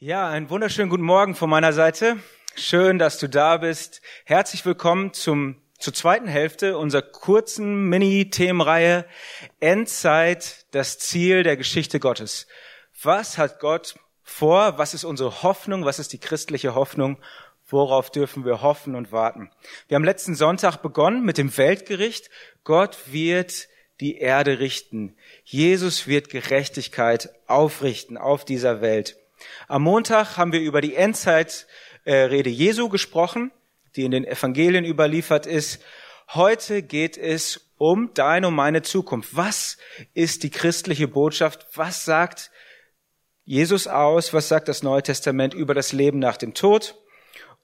Ja, einen wunderschönen guten Morgen von meiner Seite. Schön, dass du da bist. Herzlich willkommen zum, zur zweiten Hälfte unserer kurzen Mini-Themenreihe Endzeit, das Ziel der Geschichte Gottes. Was hat Gott vor? Was ist unsere Hoffnung? Was ist die christliche Hoffnung? Worauf dürfen wir hoffen und warten? Wir haben letzten Sonntag begonnen mit dem Weltgericht. Gott wird die Erde richten. Jesus wird Gerechtigkeit aufrichten auf dieser Welt. Am Montag haben wir über die Endzeitrede Jesu gesprochen, die in den Evangelien überliefert ist. Heute geht es um deine und meine Zukunft. Was ist die christliche Botschaft? Was sagt Jesus aus? Was sagt das Neue Testament über das Leben nach dem Tod?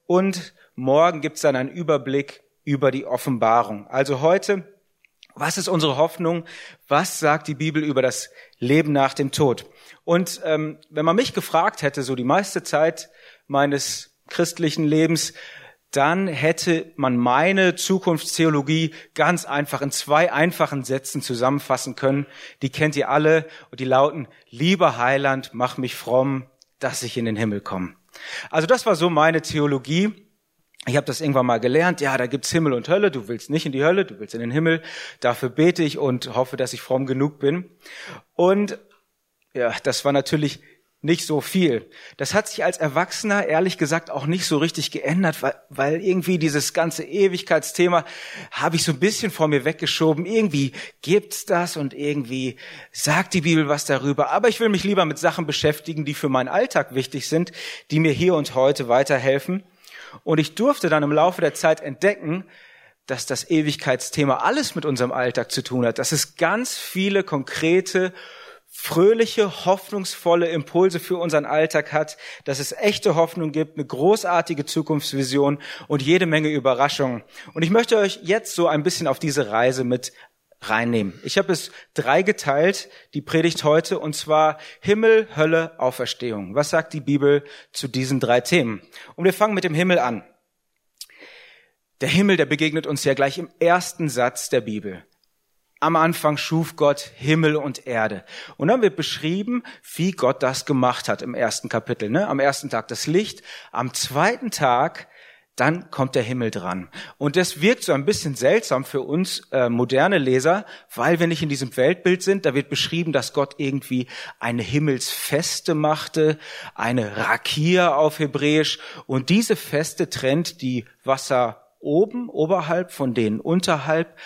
Und morgen gibt es dann einen Überblick über die Offenbarung. Also heute, was ist unsere Hoffnung? Was sagt die Bibel über das Leben nach dem Tod? Und ähm, wenn man mich gefragt hätte, so die meiste Zeit meines christlichen Lebens, dann hätte man meine Zukunftstheologie ganz einfach in zwei einfachen Sätzen zusammenfassen können. Die kennt ihr alle und die lauten, lieber Heiland, mach mich fromm, dass ich in den Himmel komme. Also das war so meine Theologie. Ich habe das irgendwann mal gelernt. Ja, da gibt's Himmel und Hölle. Du willst nicht in die Hölle, du willst in den Himmel. Dafür bete ich und hoffe, dass ich fromm genug bin. Und ja, das war natürlich nicht so viel. Das hat sich als Erwachsener ehrlich gesagt auch nicht so richtig geändert, weil, weil irgendwie dieses ganze Ewigkeitsthema habe ich so ein bisschen vor mir weggeschoben. Irgendwie gibt's das und irgendwie sagt die Bibel was darüber. Aber ich will mich lieber mit Sachen beschäftigen, die für meinen Alltag wichtig sind, die mir hier und heute weiterhelfen. Und ich durfte dann im Laufe der Zeit entdecken, dass das Ewigkeitsthema alles mit unserem Alltag zu tun hat, dass es ganz viele konkrete fröhliche, hoffnungsvolle Impulse für unseren Alltag hat, dass es echte Hoffnung gibt, eine großartige Zukunftsvision und jede Menge Überraschungen. Und ich möchte euch jetzt so ein bisschen auf diese Reise mit reinnehmen. Ich habe es drei geteilt, die Predigt heute, und zwar Himmel, Hölle, Auferstehung. Was sagt die Bibel zu diesen drei Themen? Und wir fangen mit dem Himmel an. Der Himmel, der begegnet uns ja gleich im ersten Satz der Bibel. Am Anfang schuf Gott Himmel und Erde. Und dann wird beschrieben, wie Gott das gemacht hat im ersten Kapitel. Ne? Am ersten Tag das Licht, am zweiten Tag dann kommt der Himmel dran. Und das wirkt so ein bisschen seltsam für uns äh, moderne Leser, weil wir nicht in diesem Weltbild sind. Da wird beschrieben, dass Gott irgendwie eine Himmelsfeste machte, eine Rakia auf Hebräisch. Und diese Feste trennt die Wasser oben, oberhalb von denen unterhalb.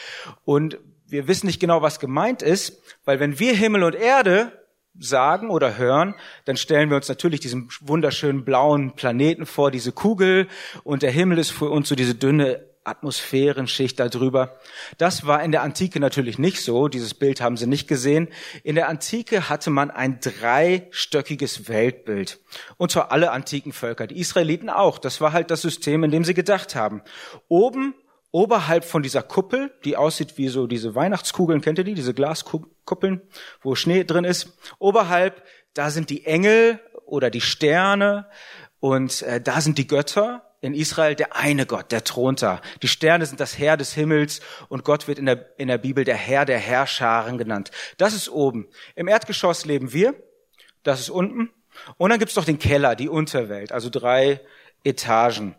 Und wir wissen nicht genau, was gemeint ist, weil wenn wir Himmel und Erde sagen oder hören, dann stellen wir uns natürlich diesen wunderschönen blauen Planeten vor, diese Kugel und der Himmel ist für uns so diese dünne Atmosphärenschicht darüber. Das war in der Antike natürlich nicht so. Dieses Bild haben sie nicht gesehen. In der Antike hatte man ein dreistöckiges Weltbild. Und zwar alle antiken Völker, die Israeliten auch. Das war halt das System, in dem sie gedacht haben. Oben oberhalb von dieser Kuppel, die aussieht wie so diese Weihnachtskugeln, kennt ihr die, diese Glaskuppeln, wo Schnee drin ist. Oberhalb, da sind die Engel oder die Sterne und äh, da sind die Götter. In Israel der eine Gott, der thront da. Die Sterne sind das Herr des Himmels und Gott wird in der, in der Bibel der Herr der Herrscharen genannt. Das ist oben. Im Erdgeschoss leben wir. Das ist unten. Und dann gibt's noch den Keller, die Unterwelt, also drei Etagen.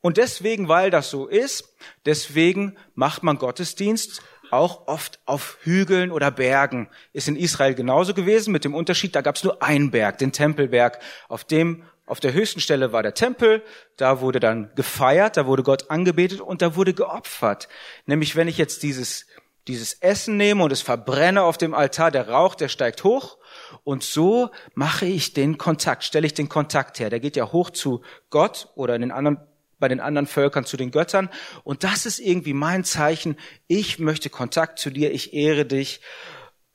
Und deswegen, weil das so ist, deswegen macht man Gottesdienst auch oft auf Hügeln oder Bergen. Ist in Israel genauso gewesen, mit dem Unterschied, da gab es nur einen Berg, den Tempelberg. Auf dem, auf der höchsten Stelle war der Tempel, da wurde dann gefeiert, da wurde Gott angebetet und da wurde geopfert. Nämlich, wenn ich jetzt dieses, dieses Essen nehme und es verbrenne auf dem Altar, der Rauch, der steigt hoch und so mache ich den Kontakt, stelle ich den Kontakt her. Der geht ja hoch zu Gott oder in den anderen bei den anderen Völkern zu den Göttern. Und das ist irgendwie mein Zeichen. Ich möchte Kontakt zu dir. Ich ehre dich.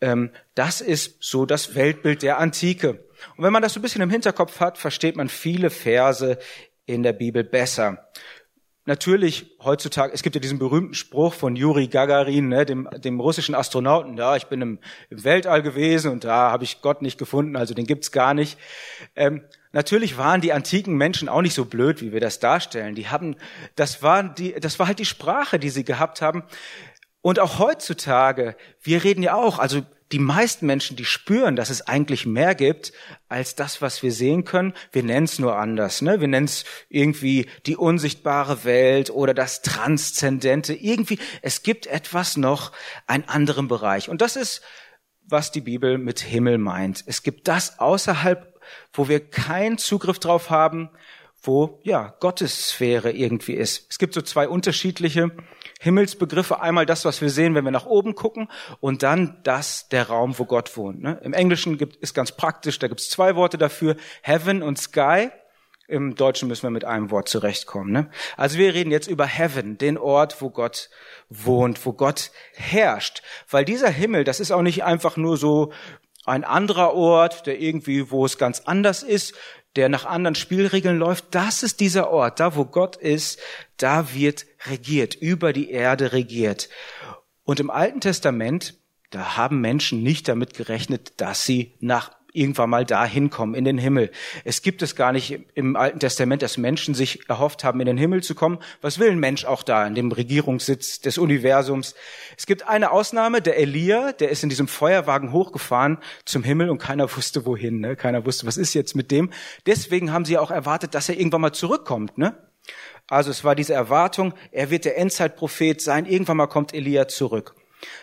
Ähm, das ist so das Weltbild der Antike. Und wenn man das so ein bisschen im Hinterkopf hat, versteht man viele Verse in der Bibel besser. Natürlich heutzutage, es gibt ja diesen berühmten Spruch von Juri Gagarin, ne, dem, dem russischen Astronauten, ja, ich bin im, im Weltall gewesen und da habe ich Gott nicht gefunden, also den gibt's gar nicht. Ähm, natürlich waren die antiken Menschen auch nicht so blöd, wie wir das darstellen. Die haben, das war die, das war halt die Sprache, die sie gehabt haben. Und auch heutzutage, wir reden ja auch, also die meisten Menschen, die spüren, dass es eigentlich mehr gibt als das, was wir sehen können. Wir nennen es nur anders. Ne? Wir nennen es irgendwie die unsichtbare Welt oder das Transzendente. Irgendwie, es gibt etwas noch, einen anderen Bereich. Und das ist, was die Bibel mit Himmel meint. Es gibt das außerhalb, wo wir keinen Zugriff drauf haben, wo ja Gottes Sphäre irgendwie ist. Es gibt so zwei unterschiedliche Himmelsbegriffe. Einmal das, was wir sehen, wenn wir nach oben gucken, und dann das, der Raum, wo Gott wohnt. Ne? Im Englischen gibt, ist ganz praktisch, da gibt es zwei Worte dafür, Heaven und Sky. Im Deutschen müssen wir mit einem Wort zurechtkommen. Ne? Also wir reden jetzt über Heaven, den Ort, wo Gott wohnt, wo Gott herrscht. Weil dieser Himmel, das ist auch nicht einfach nur so ein anderer Ort, der irgendwie, wo es ganz anders ist, der nach anderen Spielregeln läuft, das ist dieser Ort, da wo Gott ist, da wird regiert, über die Erde regiert. Und im Alten Testament, da haben Menschen nicht damit gerechnet, dass sie nach irgendwann mal dahin kommen, in den Himmel. Es gibt es gar nicht im Alten Testament, dass Menschen sich erhofft haben, in den Himmel zu kommen. Was will ein Mensch auch da, in dem Regierungssitz des Universums? Es gibt eine Ausnahme, der Elia, der ist in diesem Feuerwagen hochgefahren zum Himmel und keiner wusste wohin. Ne? Keiner wusste, was ist jetzt mit dem. Deswegen haben sie auch erwartet, dass er irgendwann mal zurückkommt. Ne? Also es war diese Erwartung, er wird der Endzeitprophet sein, irgendwann mal kommt Elia zurück.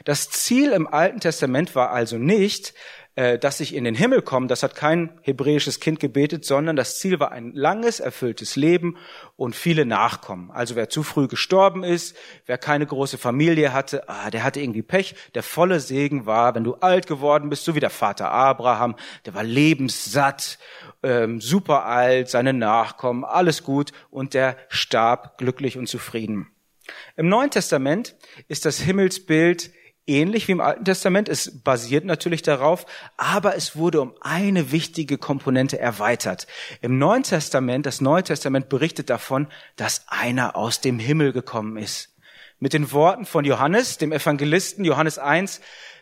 Das Ziel im Alten Testament war also nicht, dass ich in den Himmel komme, das hat kein hebräisches Kind gebetet, sondern das Ziel war ein langes, erfülltes Leben und viele Nachkommen. Also wer zu früh gestorben ist, wer keine große Familie hatte, ah, der hatte irgendwie Pech. Der volle Segen war, wenn du alt geworden bist, so wie der Vater Abraham, der war lebenssatt, ähm, super alt, seine Nachkommen, alles gut und der starb glücklich und zufrieden. Im Neuen Testament ist das Himmelsbild ähnlich wie im Alten Testament. Es basiert natürlich darauf, aber es wurde um eine wichtige Komponente erweitert. Im Neuen Testament, das Neue Testament berichtet davon, dass einer aus dem Himmel gekommen ist. Mit den Worten von Johannes, dem Evangelisten, Johannes 1,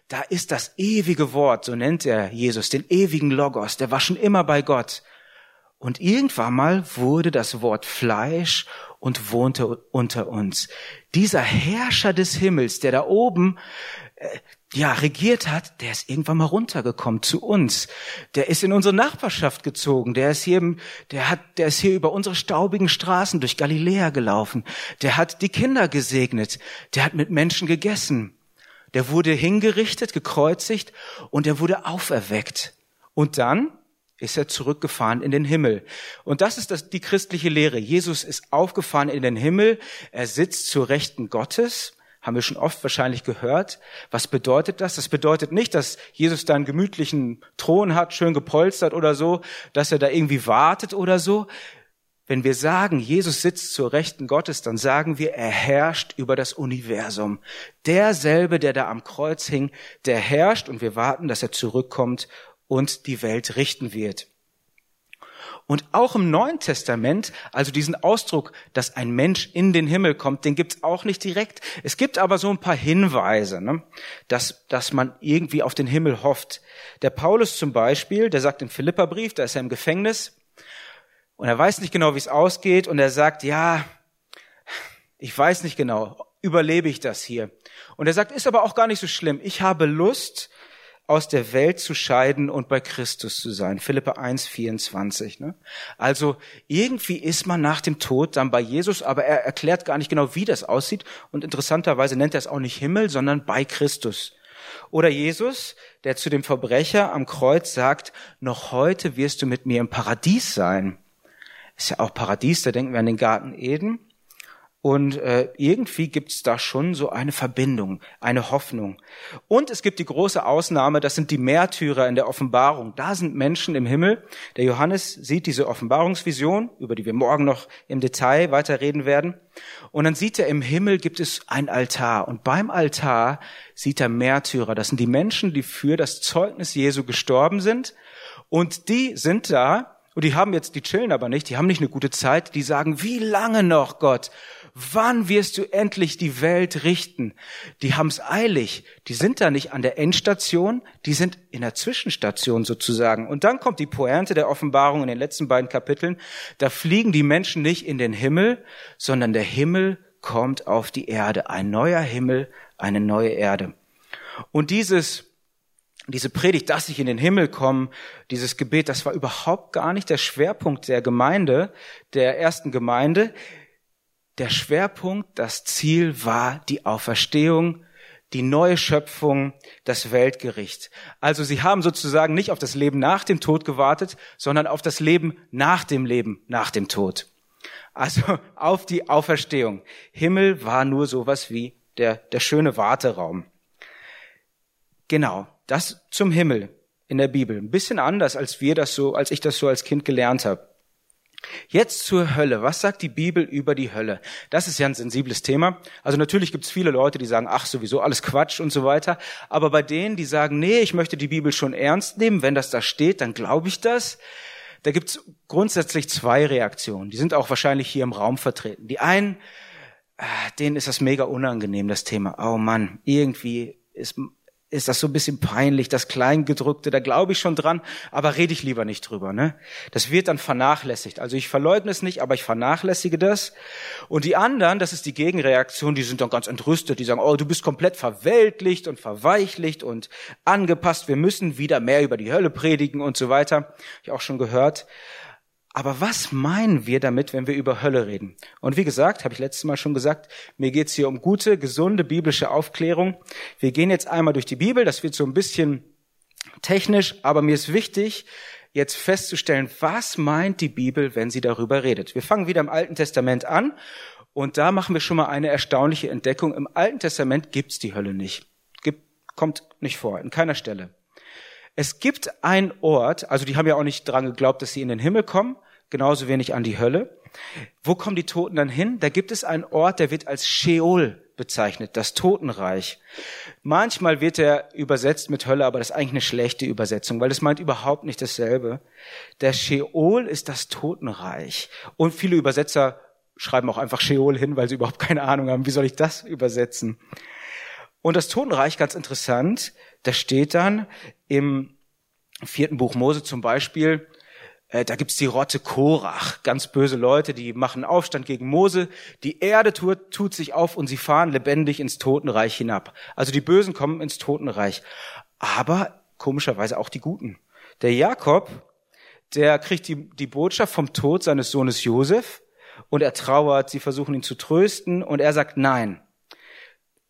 da ist das ewige Wort, so nennt er Jesus, den ewigen Logos, der war schon immer bei Gott. Und irgendwann mal wurde das Wort Fleisch und wohnte unter uns. Dieser Herrscher des Himmels, der da oben äh, ja regiert hat, der ist irgendwann mal runtergekommen zu uns. Der ist in unsere Nachbarschaft gezogen. Der ist hier, der hat, der ist hier über unsere staubigen Straßen durch Galiläa gelaufen. Der hat die Kinder gesegnet. Der hat mit Menschen gegessen. Der wurde hingerichtet, gekreuzigt und er wurde auferweckt. Und dann ist er zurückgefahren in den Himmel. Und das ist das, die christliche Lehre. Jesus ist aufgefahren in den Himmel. Er sitzt zur Rechten Gottes. Haben wir schon oft wahrscheinlich gehört. Was bedeutet das? Das bedeutet nicht, dass Jesus da einen gemütlichen Thron hat, schön gepolstert oder so, dass er da irgendwie wartet oder so. Wenn wir sagen, Jesus sitzt zur Rechten Gottes, dann sagen wir, er herrscht über das Universum. Derselbe, der da am Kreuz hing, der herrscht und wir warten, dass er zurückkommt und die Welt richten wird. Und auch im Neuen Testament, also diesen Ausdruck, dass ein Mensch in den Himmel kommt, den gibt's auch nicht direkt. Es gibt aber so ein paar Hinweise, ne, dass, dass man irgendwie auf den Himmel hofft. Der Paulus zum Beispiel, der sagt im Philipperbrief, da ist er im Gefängnis und er weiß nicht genau, wie es ausgeht und er sagt, ja, ich weiß nicht genau, überlebe ich das hier? Und er sagt, ist aber auch gar nicht so schlimm. Ich habe Lust, aus der Welt zu scheiden und bei Christus zu sein. Philippe 1, 24. Ne? Also irgendwie ist man nach dem Tod dann bei Jesus, aber er erklärt gar nicht genau, wie das aussieht. Und interessanterweise nennt er es auch nicht Himmel, sondern bei Christus. Oder Jesus, der zu dem Verbrecher am Kreuz sagt, noch heute wirst du mit mir im Paradies sein. Ist ja auch Paradies, da denken wir an den Garten Eden. Und äh, irgendwie gibt es da schon so eine Verbindung, eine Hoffnung. Und es gibt die große Ausnahme, das sind die Märtyrer in der Offenbarung. Da sind Menschen im Himmel. Der Johannes sieht diese Offenbarungsvision, über die wir morgen noch im Detail weiterreden werden. Und dann sieht er, im Himmel gibt es ein Altar. Und beim Altar sieht er Märtyrer. Das sind die Menschen, die für das Zeugnis Jesu gestorben sind. Und die sind da, und die haben jetzt, die chillen aber nicht, die haben nicht eine gute Zeit, die sagen, wie lange noch, Gott? Wann wirst du endlich die Welt richten? Die haben's eilig. Die sind da nicht an der Endstation, die sind in der Zwischenstation sozusagen. Und dann kommt die Pointe der Offenbarung in den letzten beiden Kapiteln. Da fliegen die Menschen nicht in den Himmel, sondern der Himmel kommt auf die Erde. Ein neuer Himmel, eine neue Erde. Und dieses diese Predigt, dass ich in den Himmel komme, dieses Gebet, das war überhaupt gar nicht der Schwerpunkt der Gemeinde, der ersten Gemeinde. Der Schwerpunkt, das Ziel war die Auferstehung, die neue Schöpfung, das Weltgericht. Also sie haben sozusagen nicht auf das Leben nach dem Tod gewartet, sondern auf das Leben nach dem Leben nach dem Tod. Also auf die Auferstehung. Himmel war nur sowas wie der, der schöne Warteraum. Genau, das zum Himmel in der Bibel. Ein bisschen anders, als wir das so, als ich das so als Kind gelernt habe. Jetzt zur Hölle. Was sagt die Bibel über die Hölle? Das ist ja ein sensibles Thema. Also natürlich gibt es viele Leute, die sagen, ach sowieso alles Quatsch und so weiter. Aber bei denen, die sagen, nee, ich möchte die Bibel schon ernst nehmen, wenn das da steht, dann glaube ich das. Da gibt es grundsätzlich zwei Reaktionen. Die sind auch wahrscheinlich hier im Raum vertreten. Die einen, ah, denen ist das mega unangenehm, das Thema. Oh Mann, irgendwie ist ist das so ein bisschen peinlich, das Kleingedrückte, da glaube ich schon dran, aber rede ich lieber nicht drüber. Ne? Das wird dann vernachlässigt. Also ich verleugne es nicht, aber ich vernachlässige das. Und die anderen, das ist die Gegenreaktion, die sind dann ganz entrüstet, die sagen, oh, du bist komplett verweltlicht und verweichlicht und angepasst, wir müssen wieder mehr über die Hölle predigen und so weiter. Hab ich auch schon gehört. Aber was meinen wir damit, wenn wir über Hölle reden? Und wie gesagt, habe ich letztes Mal schon gesagt, mir geht's hier um gute, gesunde biblische Aufklärung. Wir gehen jetzt einmal durch die Bibel, das wird so ein bisschen technisch, aber mir ist wichtig, jetzt festzustellen, was meint die Bibel, wenn sie darüber redet. Wir fangen wieder im Alten Testament an und da machen wir schon mal eine erstaunliche Entdeckung. Im Alten Testament gibt's die Hölle nicht. Gibt, kommt nicht vor, in keiner Stelle. Es gibt einen Ort, also die haben ja auch nicht dran geglaubt, dass sie in den Himmel kommen, genauso wenig an die Hölle. Wo kommen die Toten dann hin? Da gibt es einen Ort, der wird als Sheol bezeichnet, das Totenreich. Manchmal wird er übersetzt mit Hölle, aber das ist eigentlich eine schlechte Übersetzung, weil das meint überhaupt nicht dasselbe. Der Sheol ist das Totenreich. Und viele Übersetzer schreiben auch einfach Sheol hin, weil sie überhaupt keine Ahnung haben, wie soll ich das übersetzen. Und das Totenreich, ganz interessant, da steht dann im vierten Buch Mose zum Beispiel, äh, da gibt's die Rotte Korach, ganz böse Leute, die machen Aufstand gegen Mose. Die Erde tut, tut sich auf und sie fahren lebendig ins Totenreich hinab. Also die Bösen kommen ins Totenreich. Aber komischerweise auch die Guten. Der Jakob, der kriegt die, die Botschaft vom Tod seines Sohnes Josef und er trauert, sie versuchen ihn zu trösten und er sagt nein.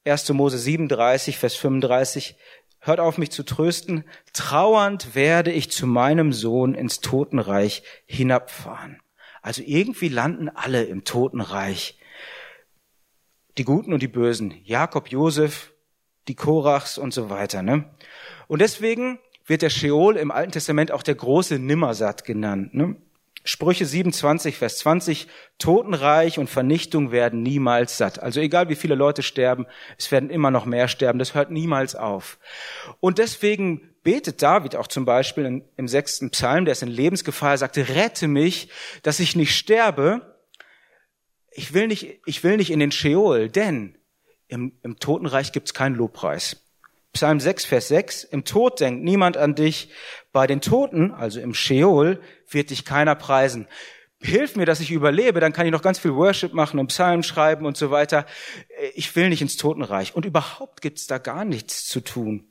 1. Mose 37, Vers 35, hört auf mich zu trösten, trauernd werde ich zu meinem Sohn ins Totenreich hinabfahren. Also irgendwie landen alle im Totenreich. Die Guten und die Bösen, Jakob, Josef, die Korachs und so weiter. Ne? Und deswegen wird der Sheol im Alten Testament auch der große Nimmersatt genannt. Ne? Sprüche 27, Vers 20, Totenreich und Vernichtung werden niemals satt. Also egal wie viele Leute sterben, es werden immer noch mehr sterben, das hört niemals auf. Und deswegen betet David auch zum Beispiel im sechsten Psalm, der ist in Lebensgefahr, er sagte, rette mich, dass ich nicht sterbe. Ich will nicht, ich will nicht in den Sheol, denn im, im Totenreich gibt's keinen Lobpreis. Psalm 6, Vers 6, im Tod denkt niemand an dich, bei den Toten, also im Sheol, wird dich keiner preisen. Hilf mir, dass ich überlebe, dann kann ich noch ganz viel Worship machen und Psalmen schreiben und so weiter. Ich will nicht ins Totenreich. Und überhaupt gibt's da gar nichts zu tun.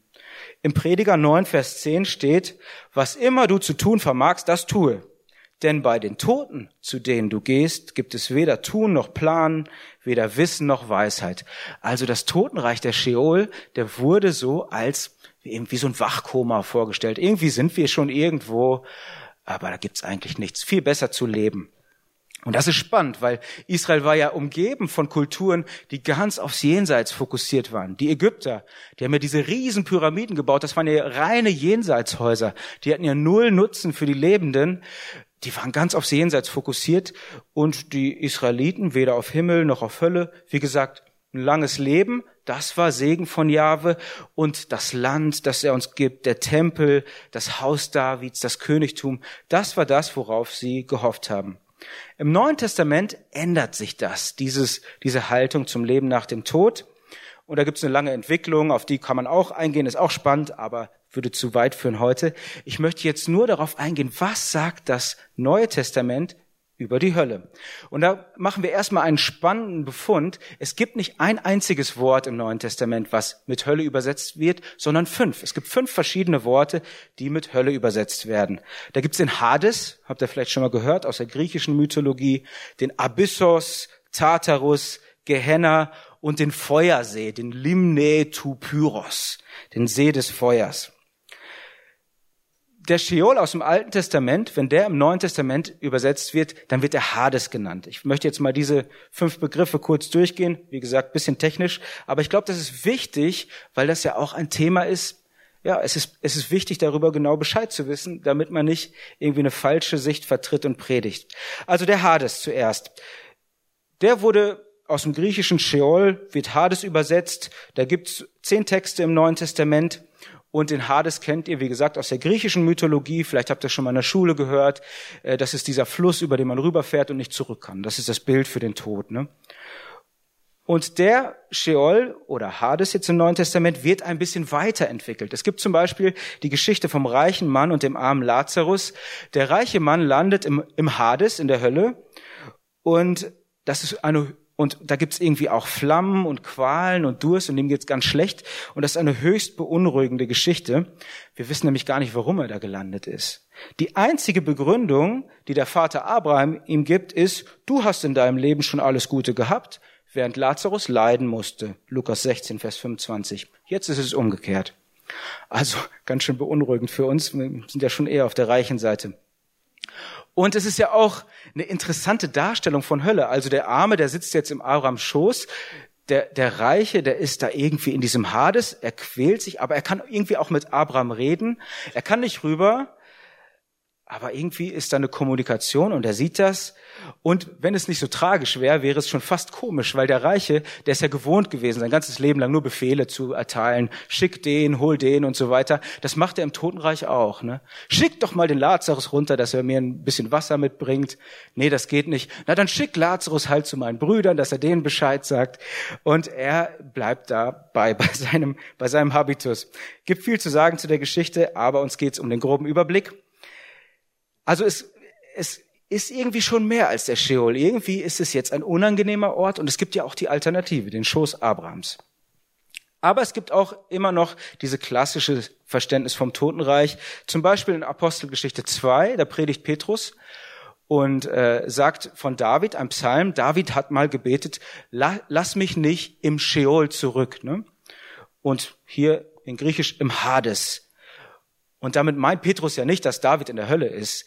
Im Prediger 9, Vers 10 steht, was immer du zu tun vermagst, das tue. Denn bei den Toten, zu denen du gehst, gibt es weder Tun noch Planen, weder Wissen noch Weisheit. Also das Totenreich der Sheol, der wurde so als wie so ein Wachkoma vorgestellt. Irgendwie sind wir schon irgendwo, aber da gibt's eigentlich nichts. Viel besser zu leben. Und das ist spannend, weil Israel war ja umgeben von Kulturen, die ganz aufs Jenseits fokussiert waren. Die Ägypter, die haben ja diese riesen Pyramiden gebaut, das waren ja reine Jenseitshäuser. Die hatten ja null Nutzen für die Lebenden die waren ganz aufs Jenseits fokussiert und die Israeliten weder auf Himmel noch auf Hölle. Wie gesagt, ein langes Leben, das war Segen von Jahwe und das Land, das er uns gibt, der Tempel, das Haus Davids, das Königtum, das war das, worauf sie gehofft haben. Im Neuen Testament ändert sich das, dieses, diese Haltung zum Leben nach dem Tod. Und da gibt es eine lange Entwicklung, auf die kann man auch eingehen, ist auch spannend, aber würde zu weit führen heute. Ich möchte jetzt nur darauf eingehen, was sagt das Neue Testament über die Hölle. Und da machen wir erstmal einen spannenden Befund. Es gibt nicht ein einziges Wort im Neuen Testament, was mit Hölle übersetzt wird, sondern fünf. Es gibt fünf verschiedene Worte, die mit Hölle übersetzt werden. Da gibt's den Hades, habt ihr vielleicht schon mal gehört, aus der griechischen Mythologie, den Abyssos, Tartarus, Gehenna und den Feuersee, den Limne tu den See des Feuers der Sheol aus dem Alten Testament, wenn der im Neuen Testament übersetzt wird, dann wird er Hades genannt. Ich möchte jetzt mal diese fünf Begriffe kurz durchgehen. Wie gesagt, bisschen technisch. Aber ich glaube, das ist wichtig, weil das ja auch ein Thema ist. Ja, es ist, es ist wichtig, darüber genau Bescheid zu wissen, damit man nicht irgendwie eine falsche Sicht vertritt und predigt. Also der Hades zuerst. Der wurde aus dem griechischen Sheol, wird Hades übersetzt. Da gibt's zehn Texte im Neuen Testament. Und den Hades kennt ihr, wie gesagt, aus der griechischen Mythologie. Vielleicht habt ihr schon mal in der Schule gehört. Äh, das ist dieser Fluss, über den man rüberfährt und nicht zurück kann. Das ist das Bild für den Tod. Ne? Und der Sheol oder Hades jetzt im Neuen Testament wird ein bisschen weiterentwickelt. Es gibt zum Beispiel die Geschichte vom reichen Mann und dem armen Lazarus. Der reiche Mann landet im, im Hades, in der Hölle. Und das ist eine und da gibt's irgendwie auch Flammen und Qualen und Durst und ihm geht's ganz schlecht. Und das ist eine höchst beunruhigende Geschichte. Wir wissen nämlich gar nicht, warum er da gelandet ist. Die einzige Begründung, die der Vater Abraham ihm gibt, ist, du hast in deinem Leben schon alles Gute gehabt, während Lazarus leiden musste. Lukas 16, Vers 25. Jetzt ist es umgekehrt. Also ganz schön beunruhigend für uns. Wir sind ja schon eher auf der reichen Seite. Und es ist ja auch eine interessante Darstellung von Hölle. Also der Arme, der sitzt jetzt im Abrams Schoß. Der, der Reiche, der ist da irgendwie in diesem Hades. Er quält sich, aber er kann irgendwie auch mit Abraham reden. Er kann nicht rüber. Aber irgendwie ist da eine Kommunikation und er sieht das. Und wenn es nicht so tragisch wäre, wäre es schon fast komisch, weil der Reiche, der ist ja gewohnt gewesen, sein ganzes Leben lang nur Befehle zu erteilen. Schick den, hol den und so weiter. Das macht er im Totenreich auch. Ne? Schick doch mal den Lazarus runter, dass er mir ein bisschen Wasser mitbringt. Nee, das geht nicht. Na, dann schick Lazarus halt zu meinen Brüdern, dass er denen Bescheid sagt. Und er bleibt dabei bei seinem, bei seinem Habitus. Gibt viel zu sagen zu der Geschichte, aber uns geht's um den groben Überblick. Also es, es ist irgendwie schon mehr als der Sheol. Irgendwie ist es jetzt ein unangenehmer Ort und es gibt ja auch die Alternative, den Schoß Abrahams. Aber es gibt auch immer noch diese klassische Verständnis vom Totenreich. Zum Beispiel in Apostelgeschichte 2, da predigt Petrus und äh, sagt von David, ein Psalm, David hat mal gebetet, lass mich nicht im Sheol zurück. Ne? Und hier in Griechisch im Hades. Und damit meint Petrus ja nicht, dass David in der Hölle ist.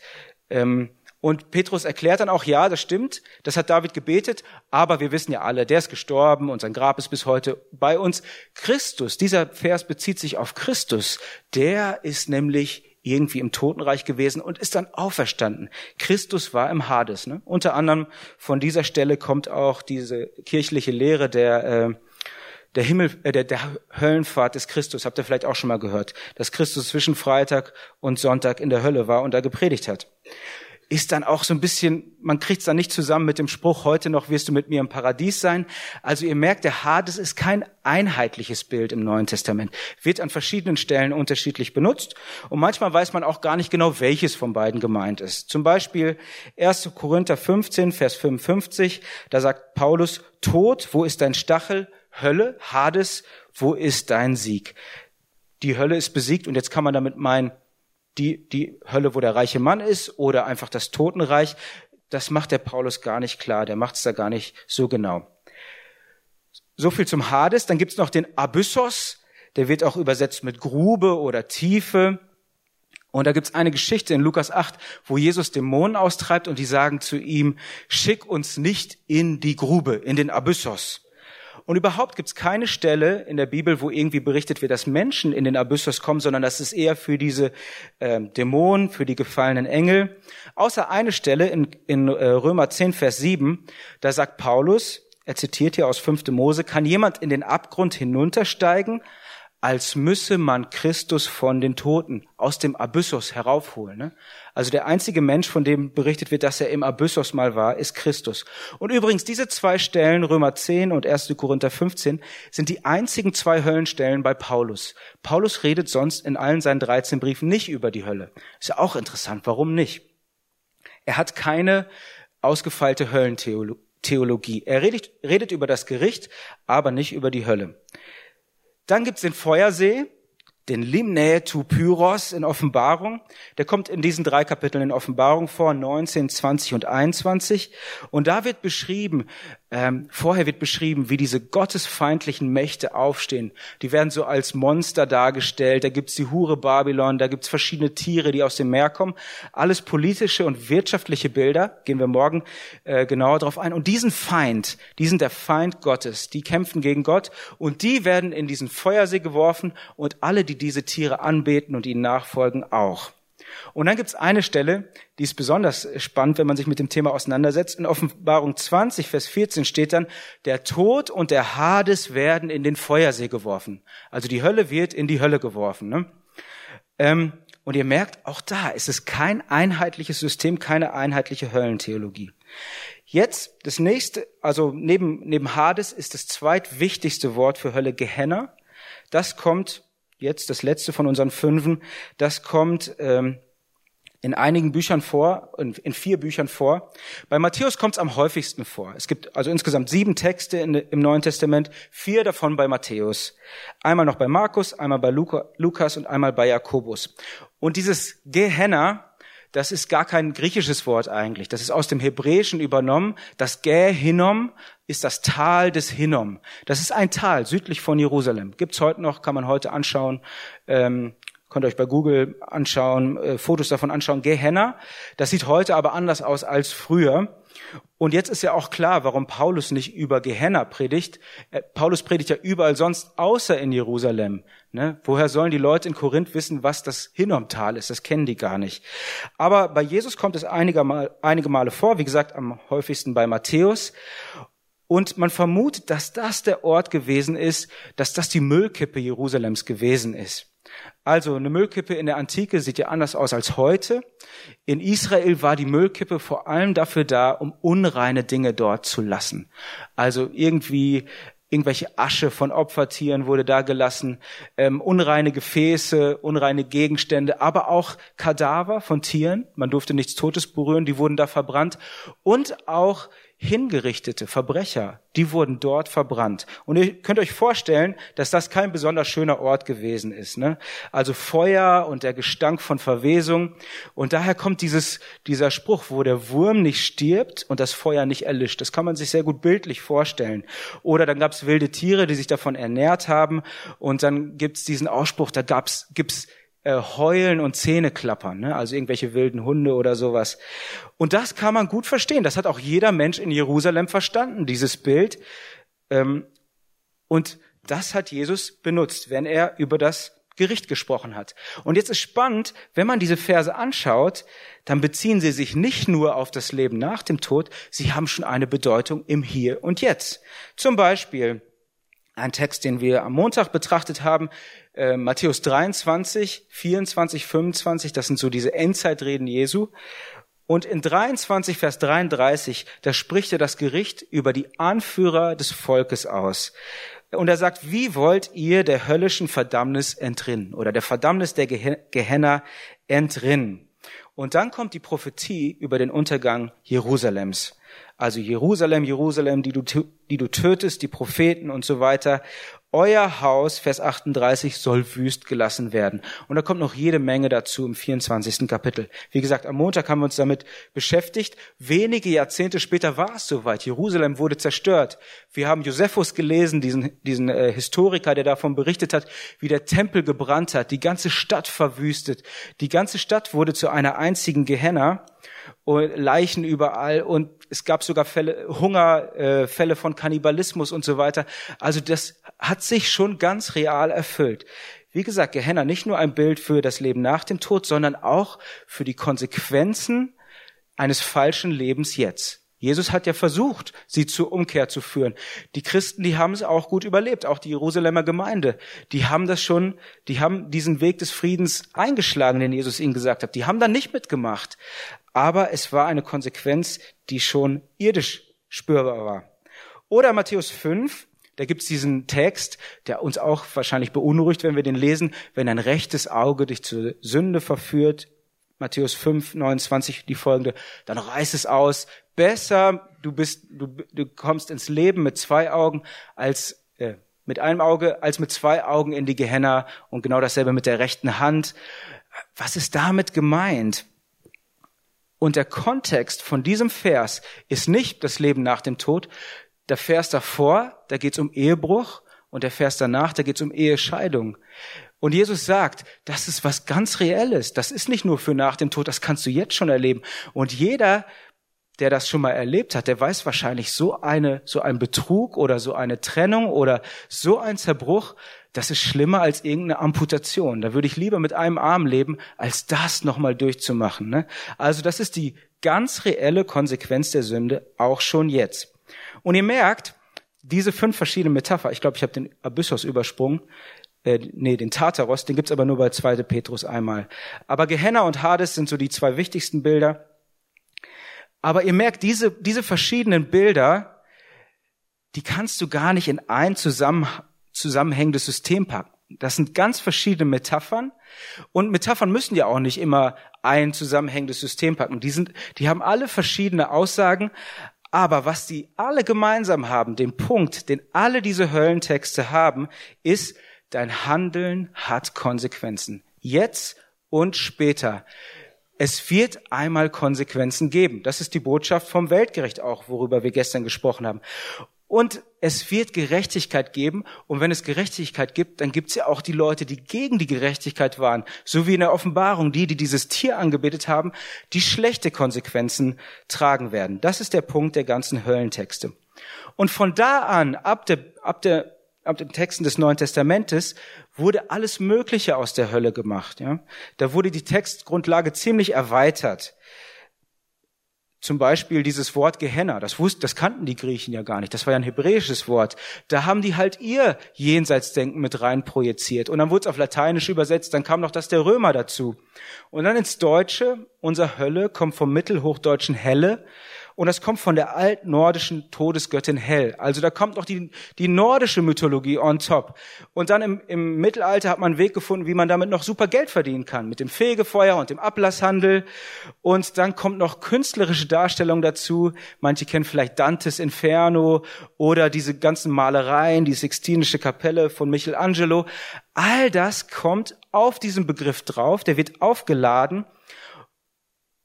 Ähm, und Petrus erklärt dann auch, ja, das stimmt, das hat David gebetet, aber wir wissen ja alle, der ist gestorben und sein Grab ist bis heute bei uns. Christus, dieser Vers bezieht sich auf Christus, der ist nämlich irgendwie im Totenreich gewesen und ist dann auferstanden. Christus war im Hades. Ne? Unter anderem von dieser Stelle kommt auch diese kirchliche Lehre der äh, der Himmel, äh, der, der Höllenfahrt des Christus, habt ihr vielleicht auch schon mal gehört, dass Christus zwischen Freitag und Sonntag in der Hölle war und da gepredigt hat. Ist dann auch so ein bisschen, man kriegt es dann nicht zusammen mit dem Spruch, heute noch wirst du mit mir im Paradies sein. Also ihr merkt, der Hades ist kein einheitliches Bild im Neuen Testament. Wird an verschiedenen Stellen unterschiedlich benutzt und manchmal weiß man auch gar nicht genau, welches von beiden gemeint ist. Zum Beispiel 1. Korinther 15, Vers 55, da sagt Paulus, Tod, wo ist dein Stachel? Hölle, Hades, wo ist dein Sieg? Die Hölle ist besiegt und jetzt kann man damit meinen, die, die Hölle, wo der reiche Mann ist oder einfach das Totenreich. Das macht der Paulus gar nicht klar, der macht es da gar nicht so genau. So viel zum Hades. Dann gibt's noch den Abyssos, der wird auch übersetzt mit Grube oder Tiefe. Und da gibt's eine Geschichte in Lukas 8, wo Jesus Dämonen austreibt und die sagen zu ihm, schick uns nicht in die Grube, in den Abyssos. Und überhaupt gibt es keine Stelle in der Bibel, wo irgendwie berichtet wird, dass Menschen in den Abyssos kommen, sondern das ist eher für diese äh, Dämonen, für die gefallenen Engel. Außer eine Stelle in, in äh, Römer 10, Vers 7, da sagt Paulus, er zitiert hier aus 5. Mose, kann jemand in den Abgrund hinuntersteigen, als müsse man Christus von den Toten aus dem Abyssos heraufholen. Ne? Also der einzige Mensch, von dem berichtet wird, dass er im Abyssos mal war, ist Christus. Und übrigens, diese zwei Stellen, Römer 10 und 1. Korinther 15, sind die einzigen zwei Höllenstellen bei Paulus. Paulus redet sonst in allen seinen 13 Briefen nicht über die Hölle. Ist ja auch interessant, warum nicht? Er hat keine ausgefeilte Höllentheologie. Er redet, redet über das Gericht, aber nicht über die Hölle. Dann gibt's den Feuersee, den Limne tu Pyros in Offenbarung. Der kommt in diesen drei Kapiteln in Offenbarung vor, 19, 20 und 21. Und da wird beschrieben, ähm, vorher wird beschrieben, wie diese gottesfeindlichen Mächte aufstehen. Die werden so als Monster dargestellt. Da gibt's die Hure Babylon, da gibt's verschiedene Tiere, die aus dem Meer kommen. Alles politische und wirtschaftliche Bilder. Gehen wir morgen äh, genauer drauf ein. Und diesen Feind, die sind der Feind Gottes. Die kämpfen gegen Gott und die werden in diesen Feuersee geworfen und alle, die diese Tiere anbeten und ihnen nachfolgen, auch. Und dann gibt es eine Stelle, die ist besonders spannend, wenn man sich mit dem Thema auseinandersetzt. In Offenbarung 20, Vers 14 steht dann, der Tod und der Hades werden in den Feuersee geworfen. Also die Hölle wird in die Hölle geworfen. Ne? Ähm, und ihr merkt, auch da ist es kein einheitliches System, keine einheitliche Höllentheologie. Jetzt das nächste, also neben, neben Hades ist das zweitwichtigste Wort für Hölle Gehenna. Das kommt jetzt das letzte von unseren fünfen, das kommt ähm, in einigen Büchern vor, in, in vier Büchern vor. Bei Matthäus kommt es am häufigsten vor. Es gibt also insgesamt sieben Texte in, im Neuen Testament, vier davon bei Matthäus. Einmal noch bei Markus, einmal bei Luca, Lukas und einmal bei Jakobus. Und dieses Gehenna, das ist gar kein griechisches Wort eigentlich. Das ist aus dem Hebräischen übernommen. Das Gehinnom ist das Tal des Hinnom. Das ist ein Tal südlich von Jerusalem. Gibt's heute noch, kann man heute anschauen. Ähm, könnt ihr euch bei Google anschauen, äh, Fotos davon anschauen. Gehenna. Das sieht heute aber anders aus als früher. Und jetzt ist ja auch klar, warum Paulus nicht über Gehenna predigt. Äh, Paulus predigt ja überall sonst, außer in Jerusalem. Ne? Woher sollen die Leute in Korinth wissen, was das Hinnomtal ist? Das kennen die gar nicht. Aber bei Jesus kommt es einige, einige Male vor, wie gesagt, am häufigsten bei Matthäus. Und man vermutet, dass das der Ort gewesen ist, dass das die Müllkippe Jerusalems gewesen ist. Also eine Müllkippe in der Antike sieht ja anders aus als heute. In Israel war die Müllkippe vor allem dafür da, um unreine Dinge dort zu lassen. Also irgendwie irgendwelche Asche von Opfertieren wurde da gelassen, ähm, unreine Gefäße, unreine Gegenstände, aber auch Kadaver von Tieren. Man durfte nichts Totes berühren, die wurden da verbrannt und auch hingerichtete Verbrecher, die wurden dort verbrannt. Und ihr könnt euch vorstellen, dass das kein besonders schöner Ort gewesen ist. Ne? Also Feuer und der Gestank von Verwesung. Und daher kommt dieses, dieser Spruch, wo der Wurm nicht stirbt und das Feuer nicht erlischt. Das kann man sich sehr gut bildlich vorstellen. Oder dann gab es wilde Tiere, die sich davon ernährt haben. Und dann gibt es diesen Ausspruch, da gab's, gibt's äh, heulen und Zähne klappern, ne? also irgendwelche wilden Hunde oder sowas. Und das kann man gut verstehen. Das hat auch jeder Mensch in Jerusalem verstanden, dieses Bild. Ähm, und das hat Jesus benutzt, wenn er über das Gericht gesprochen hat. Und jetzt ist spannend, wenn man diese Verse anschaut, dann beziehen sie sich nicht nur auf das Leben nach dem Tod, sie haben schon eine Bedeutung im Hier und Jetzt. Zum Beispiel ein Text, den wir am Montag betrachtet haben, äh, Matthäus 23, 24, 25, das sind so diese Endzeitreden Jesu. Und in 23, Vers 33, da spricht er das Gericht über die Anführer des Volkes aus. Und er sagt, wie wollt ihr der höllischen Verdammnis entrinnen oder der Verdammnis der Gehenna entrinnen? Und dann kommt die Prophetie über den Untergang Jerusalems. Also Jerusalem, Jerusalem, die du, die du tötest, die Propheten und so weiter euer Haus, Vers 38, soll wüst gelassen werden. Und da kommt noch jede Menge dazu im 24. Kapitel. Wie gesagt, am Montag haben wir uns damit beschäftigt. Wenige Jahrzehnte später war es soweit. Jerusalem wurde zerstört. Wir haben Josephus gelesen, diesen, diesen äh, Historiker, der davon berichtet hat, wie der Tempel gebrannt hat, die ganze Stadt verwüstet. Die ganze Stadt wurde zu einer einzigen Gehenna und Leichen überall und es gab sogar Fälle, Hungerfälle äh, von Kannibalismus und so weiter. Also das hat sich schon ganz real erfüllt. Wie gesagt, Gehenna nicht nur ein Bild für das Leben nach dem Tod, sondern auch für die Konsequenzen eines falschen Lebens jetzt. Jesus hat ja versucht, sie zur Umkehr zu führen. Die Christen, die haben es auch gut überlebt, auch die Jerusalemer Gemeinde. Die haben das schon, die haben diesen Weg des Friedens eingeschlagen, den Jesus ihnen gesagt hat. Die haben da nicht mitgemacht. Aber es war eine Konsequenz, die schon irdisch spürbar war. Oder Matthäus 5, da gibt's diesen Text, der uns auch wahrscheinlich beunruhigt, wenn wir den lesen, wenn ein rechtes Auge dich zur Sünde verführt, Matthäus 5, 29 die folgende, dann reiß es aus. Besser, du bist, du, du kommst ins Leben mit zwei Augen als äh, mit einem Auge als mit zwei Augen in die Gehenna und genau dasselbe mit der rechten Hand. Was ist damit gemeint? Und der Kontext von diesem Vers ist nicht das Leben nach dem Tod. Der Vers davor, da geht es um Ehebruch und der Vers danach, da geht es um Ehescheidung. Und Jesus sagt, das ist was ganz Reelles. Das ist nicht nur für nach dem Tod, das kannst du jetzt schon erleben. Und jeder, der das schon mal erlebt hat, der weiß wahrscheinlich so eine, so ein Betrug oder so eine Trennung oder so ein Zerbruch, das ist schlimmer als irgendeine Amputation. Da würde ich lieber mit einem Arm leben, als das nochmal durchzumachen. Ne? Also das ist die ganz reelle Konsequenz der Sünde, auch schon jetzt. Und ihr merkt, diese fünf verschiedenen Metapher, ich glaube, ich habe den Abyssos übersprungen, äh, nee, den Tartaros, den gibt's aber nur bei 2. Petrus einmal. Aber Gehenna und Hades sind so die zwei wichtigsten Bilder. Aber ihr merkt, diese, diese verschiedenen Bilder, die kannst du gar nicht in ein zusammen, zusammenhängendes System packen. Das sind ganz verschiedene Metaphern. Und Metaphern müssen ja auch nicht immer ein zusammenhängendes System packen. Die sind, die haben alle verschiedene Aussagen. Aber was die alle gemeinsam haben, den Punkt, den alle diese Höllentexte haben, ist, dein Handeln hat Konsequenzen. Jetzt und später. Es wird einmal Konsequenzen geben. Das ist die Botschaft vom Weltgericht auch, worüber wir gestern gesprochen haben. Und es wird Gerechtigkeit geben. Und wenn es Gerechtigkeit gibt, dann gibt es ja auch die Leute, die gegen die Gerechtigkeit waren. So wie in der Offenbarung, die, die dieses Tier angebetet haben, die schlechte Konsequenzen tragen werden. Das ist der Punkt der ganzen Höllentexte. Und von da an, ab der, ab der ab den Texten des Neuen Testamentes wurde alles Mögliche aus der Hölle gemacht. Ja? Da wurde die Textgrundlage ziemlich erweitert. Zum Beispiel dieses Wort Gehenna, das wussten, das kannten die Griechen ja gar nicht. Das war ja ein hebräisches Wort. Da haben die halt ihr Jenseitsdenken mit rein projiziert. Und dann wurde es auf Lateinisch übersetzt, dann kam noch das der Römer dazu. Und dann ins Deutsche, unser Hölle kommt vom mittelhochdeutschen Helle und das kommt von der altnordischen Todesgöttin Hell. Also da kommt noch die, die nordische Mythologie on top. Und dann im, im Mittelalter hat man einen Weg gefunden, wie man damit noch super Geld verdienen kann, mit dem Fegefeuer und dem Ablasshandel. Und dann kommt noch künstlerische Darstellung dazu. Manche kennen vielleicht Dantes Inferno oder diese ganzen Malereien, die Sixtinische Kapelle von Michelangelo. All das kommt auf diesen Begriff drauf, der wird aufgeladen.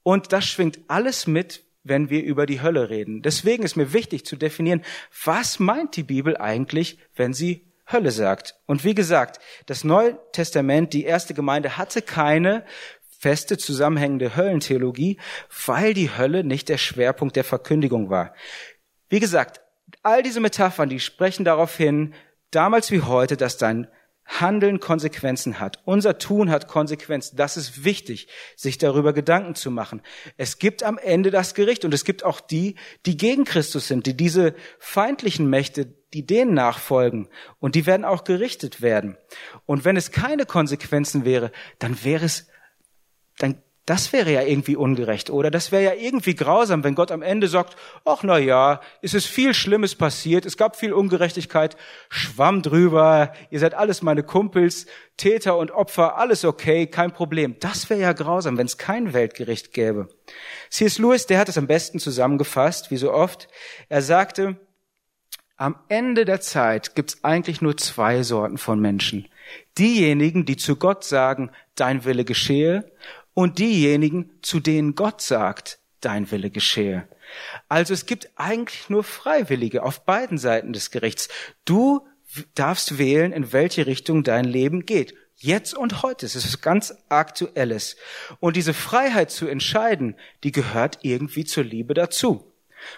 Und das schwingt alles mit, wenn wir über die Hölle reden. Deswegen ist mir wichtig zu definieren, was meint die Bibel eigentlich, wenn sie Hölle sagt. Und wie gesagt, das Neue Testament, die erste Gemeinde hatte keine feste zusammenhängende Höllentheologie, weil die Hölle nicht der Schwerpunkt der Verkündigung war. Wie gesagt, all diese Metaphern, die sprechen darauf hin, damals wie heute, dass dein Handeln Konsequenzen hat. Unser Tun hat Konsequenzen. Das ist wichtig, sich darüber Gedanken zu machen. Es gibt am Ende das Gericht und es gibt auch die, die gegen Christus sind, die diese feindlichen Mächte, die denen nachfolgen und die werden auch gerichtet werden. Und wenn es keine Konsequenzen wäre, dann wäre es, dann das wäre ja irgendwie ungerecht, oder? Das wäre ja irgendwie grausam, wenn Gott am Ende sagt, ach na ja, es ist viel Schlimmes passiert, es gab viel Ungerechtigkeit, schwamm drüber, ihr seid alles meine Kumpels, Täter und Opfer, alles okay, kein Problem. Das wäre ja grausam, wenn es kein Weltgericht gäbe. C.S. Lewis, der hat es am besten zusammengefasst, wie so oft. Er sagte, am Ende der Zeit gibt's eigentlich nur zwei Sorten von Menschen. Diejenigen, die zu Gott sagen, dein Wille geschehe, und diejenigen, zu denen Gott sagt, dein Wille geschehe. Also es gibt eigentlich nur Freiwillige auf beiden Seiten des Gerichts. Du darfst wählen, in welche Richtung dein Leben geht. Jetzt und heute. Es ist ganz Aktuelles. Und diese Freiheit zu entscheiden, die gehört irgendwie zur Liebe dazu.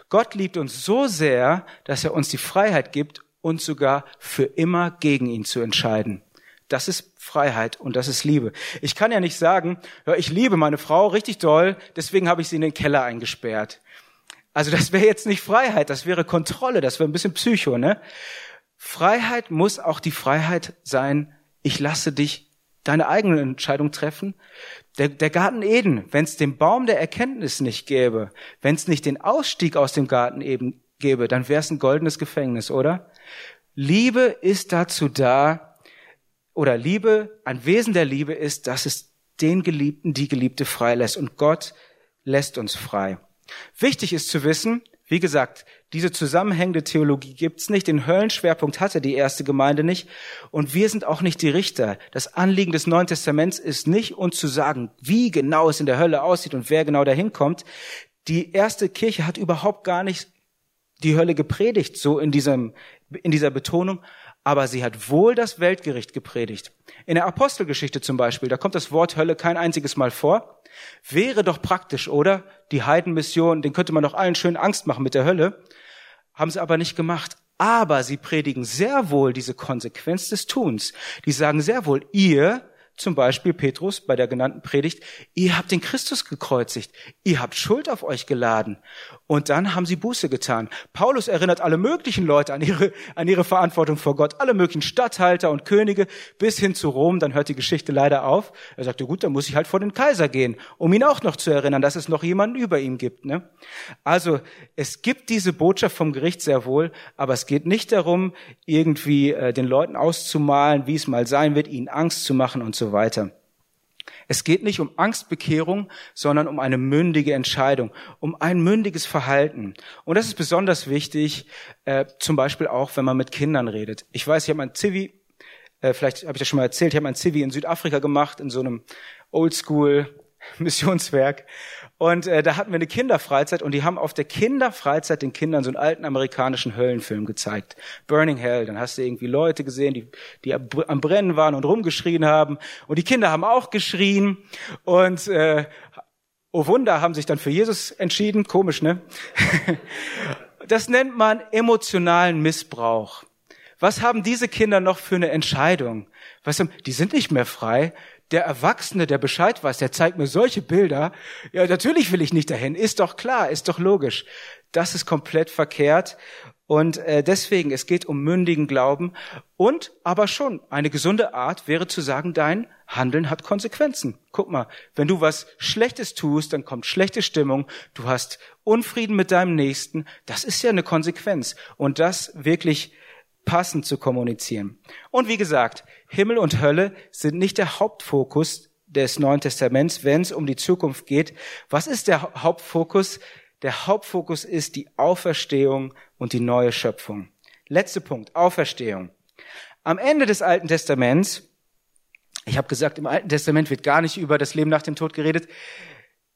Gott liebt uns so sehr, dass er uns die Freiheit gibt, uns sogar für immer gegen ihn zu entscheiden. Das ist Freiheit und das ist Liebe. Ich kann ja nicht sagen, ja, ich liebe meine Frau richtig doll, deswegen habe ich sie in den Keller eingesperrt. Also das wäre jetzt nicht Freiheit, das wäre Kontrolle, das wäre ein bisschen Psycho, ne? Freiheit muss auch die Freiheit sein, ich lasse dich deine eigene Entscheidung treffen. Der, der Garten Eden, wenn es den Baum der Erkenntnis nicht gäbe, wenn es nicht den Ausstieg aus dem Garten eben gäbe, dann wäre es ein goldenes Gefängnis, oder? Liebe ist dazu da, oder Liebe, ein Wesen der Liebe ist, dass es den Geliebten, die Geliebte freilässt. Und Gott lässt uns frei. Wichtig ist zu wissen, wie gesagt, diese zusammenhängende Theologie gibt's nicht. Den Höllenschwerpunkt hatte die erste Gemeinde nicht. Und wir sind auch nicht die Richter. Das Anliegen des Neuen Testaments ist nicht, uns zu sagen, wie genau es in der Hölle aussieht und wer genau dahin kommt. Die erste Kirche hat überhaupt gar nicht die Hölle gepredigt, so in diesem, in dieser Betonung. Aber sie hat wohl das Weltgericht gepredigt. In der Apostelgeschichte zum Beispiel, da kommt das Wort Hölle kein einziges Mal vor. Wäre doch praktisch, oder? Die Heidenmission, den könnte man doch allen schön Angst machen mit der Hölle. Haben sie aber nicht gemacht. Aber sie predigen sehr wohl diese Konsequenz des Tuns. Die sagen sehr wohl, ihr zum Beispiel Petrus bei der genannten Predigt, ihr habt den Christus gekreuzigt, ihr habt Schuld auf euch geladen. Und dann haben sie Buße getan. Paulus erinnert alle möglichen Leute an ihre, an ihre Verantwortung vor Gott, alle möglichen Statthalter und Könige bis hin zu Rom. Dann hört die Geschichte leider auf. Er sagte, gut, dann muss ich halt vor den Kaiser gehen, um ihn auch noch zu erinnern, dass es noch jemanden über ihm gibt. Ne? Also es gibt diese Botschaft vom Gericht sehr wohl, aber es geht nicht darum, irgendwie äh, den Leuten auszumalen, wie es mal sein wird, ihnen Angst zu machen und so weiter. Es geht nicht um Angstbekehrung, sondern um eine mündige Entscheidung, um ein mündiges Verhalten. Und das ist besonders wichtig, äh, zum Beispiel auch, wenn man mit Kindern redet. Ich weiß, ich habe mein Zivi, äh, vielleicht habe ich das schon mal erzählt, ich habe mein Zivi in Südafrika gemacht, in so einem Oldschool Missionswerk. Und äh, da hatten wir eine Kinderfreizeit und die haben auf der Kinderfreizeit den Kindern so einen alten amerikanischen Höllenfilm gezeigt. Burning Hell. Dann hast du irgendwie Leute gesehen, die, die am Brennen waren und rumgeschrien haben. Und die Kinder haben auch geschrien. Und äh, oh Wunder, haben sich dann für Jesus entschieden. Komisch, ne? das nennt man emotionalen Missbrauch. Was haben diese Kinder noch für eine Entscheidung? Was haben, die sind nicht mehr frei der Erwachsene, der Bescheid weiß, der zeigt mir solche Bilder. Ja, natürlich will ich nicht dahin. Ist doch klar, ist doch logisch. Das ist komplett verkehrt. Und äh, deswegen, es geht um mündigen Glauben. Und aber schon, eine gesunde Art wäre zu sagen, dein Handeln hat Konsequenzen. Guck mal, wenn du was Schlechtes tust, dann kommt schlechte Stimmung, du hast Unfrieden mit deinem Nächsten. Das ist ja eine Konsequenz. Und das wirklich passend zu kommunizieren. Und wie gesagt, Himmel und Hölle sind nicht der Hauptfokus des Neuen Testaments, wenn es um die Zukunft geht. Was ist der Hauptfokus? Der Hauptfokus ist die Auferstehung und die neue Schöpfung. Letzter Punkt, Auferstehung. Am Ende des Alten Testaments, ich habe gesagt, im Alten Testament wird gar nicht über das Leben nach dem Tod geredet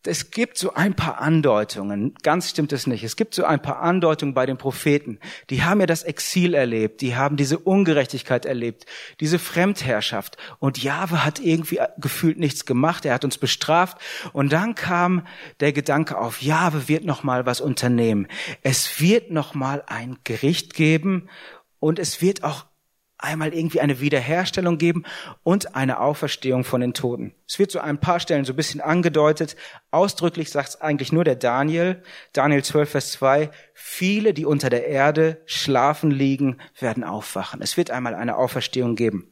es gibt so ein paar Andeutungen, ganz stimmt es nicht. Es gibt so ein paar Andeutungen bei den Propheten. Die haben ja das Exil erlebt, die haben diese Ungerechtigkeit erlebt, diese Fremdherrschaft. Und Jahwe hat irgendwie gefühlt nichts gemacht, er hat uns bestraft. Und dann kam der Gedanke auf, Jahwe wird noch mal was unternehmen. Es wird noch mal ein Gericht geben und es wird auch einmal irgendwie eine Wiederherstellung geben und eine Auferstehung von den Toten. Es wird so ein paar Stellen so ein bisschen angedeutet. Ausdrücklich sagt es eigentlich nur der Daniel. Daniel 12, Vers 2. Viele, die unter der Erde schlafen liegen, werden aufwachen. Es wird einmal eine Auferstehung geben.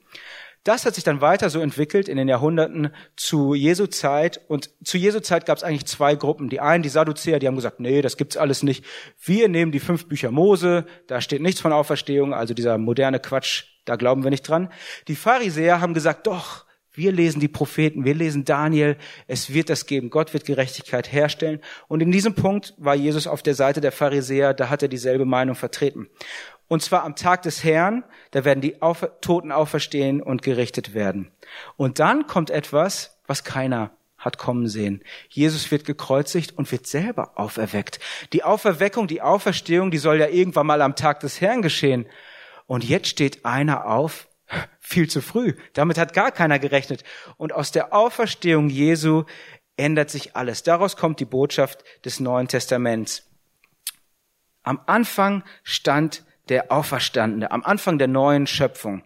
Das hat sich dann weiter so entwickelt in den Jahrhunderten zu Jesu Zeit. Und zu Jesu Zeit gab es eigentlich zwei Gruppen. Die einen, die Sadduzäer, die haben gesagt, nee, das gibt's alles nicht. Wir nehmen die fünf Bücher Mose, da steht nichts von Auferstehung, also dieser moderne Quatsch, da glauben wir nicht dran. Die Pharisäer haben gesagt, doch, wir lesen die Propheten, wir lesen Daniel, es wird das geben, Gott wird Gerechtigkeit herstellen. Und in diesem Punkt war Jesus auf der Seite der Pharisäer, da hat er dieselbe Meinung vertreten. Und zwar am Tag des Herrn, da werden die Toten auferstehen und gerichtet werden. Und dann kommt etwas, was keiner hat kommen sehen. Jesus wird gekreuzigt und wird selber auferweckt. Die Auferweckung, die Auferstehung, die soll ja irgendwann mal am Tag des Herrn geschehen. Und jetzt steht einer auf, viel zu früh. Damit hat gar keiner gerechnet. Und aus der Auferstehung Jesu ändert sich alles. Daraus kommt die Botschaft des Neuen Testaments. Am Anfang stand der Auferstandene, am Anfang der neuen Schöpfung.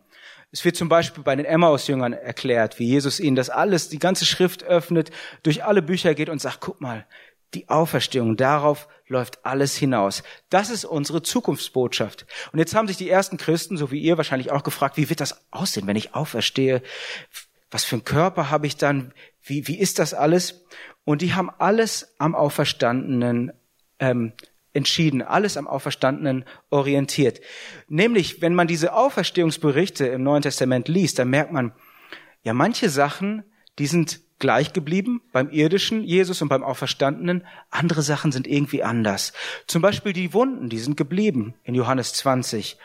Es wird zum Beispiel bei den Emmaus-Jüngern erklärt, wie Jesus ihnen das alles, die ganze Schrift öffnet, durch alle Bücher geht und sagt, guck mal, die Auferstehung, darauf läuft alles hinaus. Das ist unsere Zukunftsbotschaft. Und jetzt haben sich die ersten Christen, so wie ihr wahrscheinlich auch gefragt, wie wird das aussehen, wenn ich auferstehe? Was für einen Körper habe ich dann? Wie, wie ist das alles? Und die haben alles am Auferstandenen ähm, entschieden, alles am Auferstandenen orientiert. Nämlich, wenn man diese Auferstehungsberichte im Neuen Testament liest, dann merkt man, ja, manche Sachen, die sind gleich geblieben beim irdischen Jesus und beim Auferstandenen. Andere Sachen sind irgendwie anders. Zum Beispiel die Wunden, die sind geblieben in Johannes 20.